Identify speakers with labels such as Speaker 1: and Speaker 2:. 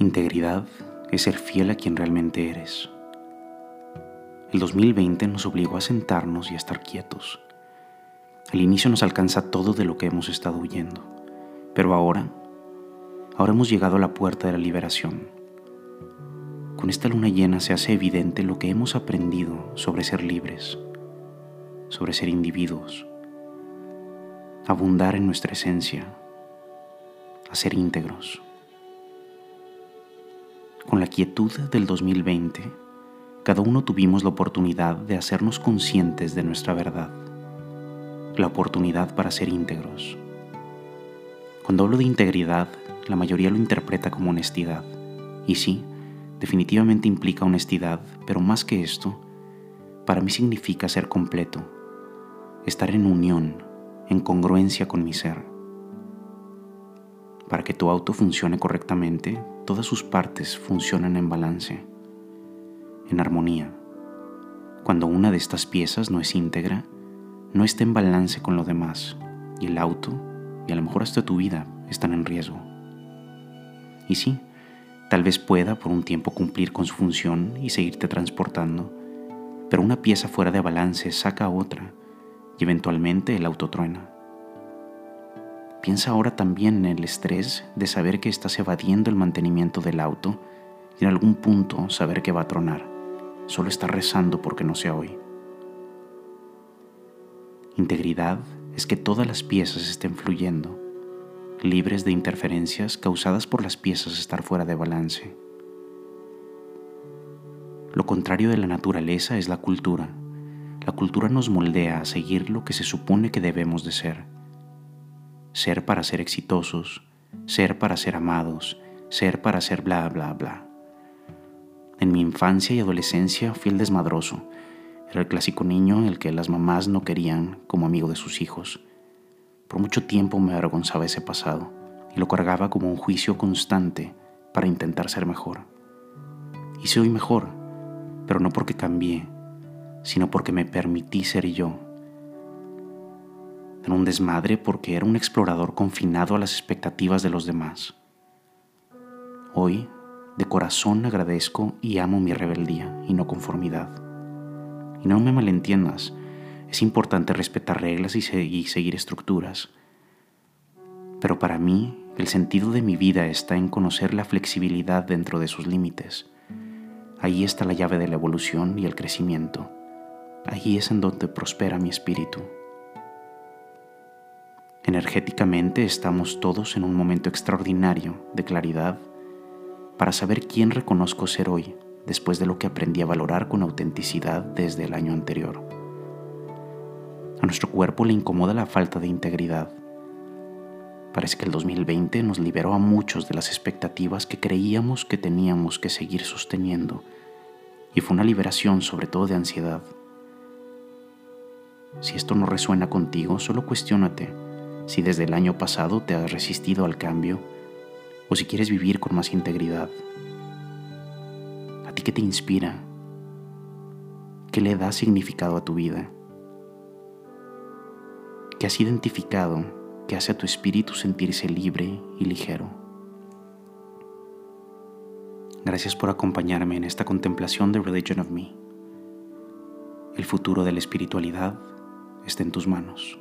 Speaker 1: Integridad es ser fiel a quien realmente eres. El 2020 nos obligó a sentarnos y a estar quietos. Al inicio nos alcanza todo de lo que hemos estado huyendo, pero ahora, ahora hemos llegado a la puerta de la liberación. Con esta luna llena se hace evidente lo que hemos aprendido sobre ser libres, sobre ser individuos, abundar en nuestra esencia, a ser íntegros. Con la quietud del 2020, cada uno tuvimos la oportunidad de hacernos conscientes de nuestra verdad, la oportunidad para ser íntegros. Cuando hablo de integridad, la mayoría lo interpreta como honestidad, y sí, definitivamente implica honestidad, pero más que esto, para mí significa ser completo, estar en unión, en congruencia con mi ser. Para que tu auto funcione correctamente, todas sus partes funcionan en balance, en armonía. Cuando una de estas piezas no es íntegra, no está en balance con lo demás y el auto, y a lo mejor hasta tu vida, están en riesgo. Y sí, tal vez pueda por un tiempo cumplir con su función y seguirte transportando, pero una pieza fuera de balance saca a otra y eventualmente el auto truena. Piensa ahora también en el estrés de saber que estás evadiendo el mantenimiento del auto y en algún punto saber que va a tronar. Solo estás rezando porque no sea hoy. Integridad es que todas las piezas estén fluyendo, libres de interferencias causadas por las piezas estar fuera de balance. Lo contrario de la naturaleza es la cultura. La cultura nos moldea a seguir lo que se supone que debemos de ser ser para ser exitosos, ser para ser amados, ser para ser bla, bla, bla. En mi infancia y adolescencia fui el desmadroso. Era el clásico niño el que las mamás no querían como amigo de sus hijos. Por mucho tiempo me avergonzaba ese pasado y lo cargaba como un juicio constante para intentar ser mejor. Y soy mejor, pero no porque cambié, sino porque me permití ser yo un desmadre porque era un explorador confinado a las expectativas de los demás. Hoy, de corazón agradezco y amo mi rebeldía y no conformidad. Y no me malentiendas, es importante respetar reglas y, seguir estructuras. Pero para mí, el sentido de mi vida está en conocer la flexibilidad dentro de sus límites. Ahí está la llave de la evolución y el crecimiento. Ahí es en donde prospera mi espíritu. Energéticamente estamos todos en un momento extraordinario de claridad para saber quién reconozco ser hoy después de lo que aprendí a valorar con autenticidad desde el año anterior. A nuestro cuerpo le incomoda la falta de integridad. Parece que el 2020 nos liberó a muchos de las expectativas que creíamos que teníamos que seguir sosteniendo y fue una liberación sobre todo de ansiedad. Si esto no resuena contigo, solo cuestiónate si desde el año pasado te has resistido al cambio o si quieres vivir con más integridad. ¿A ti qué te inspira? ¿Qué le da significado a tu vida? ¿Qué has identificado que hace a tu espíritu sentirse libre y ligero? Gracias por acompañarme en esta contemplación de Religion of Me. El futuro de la espiritualidad está en tus manos.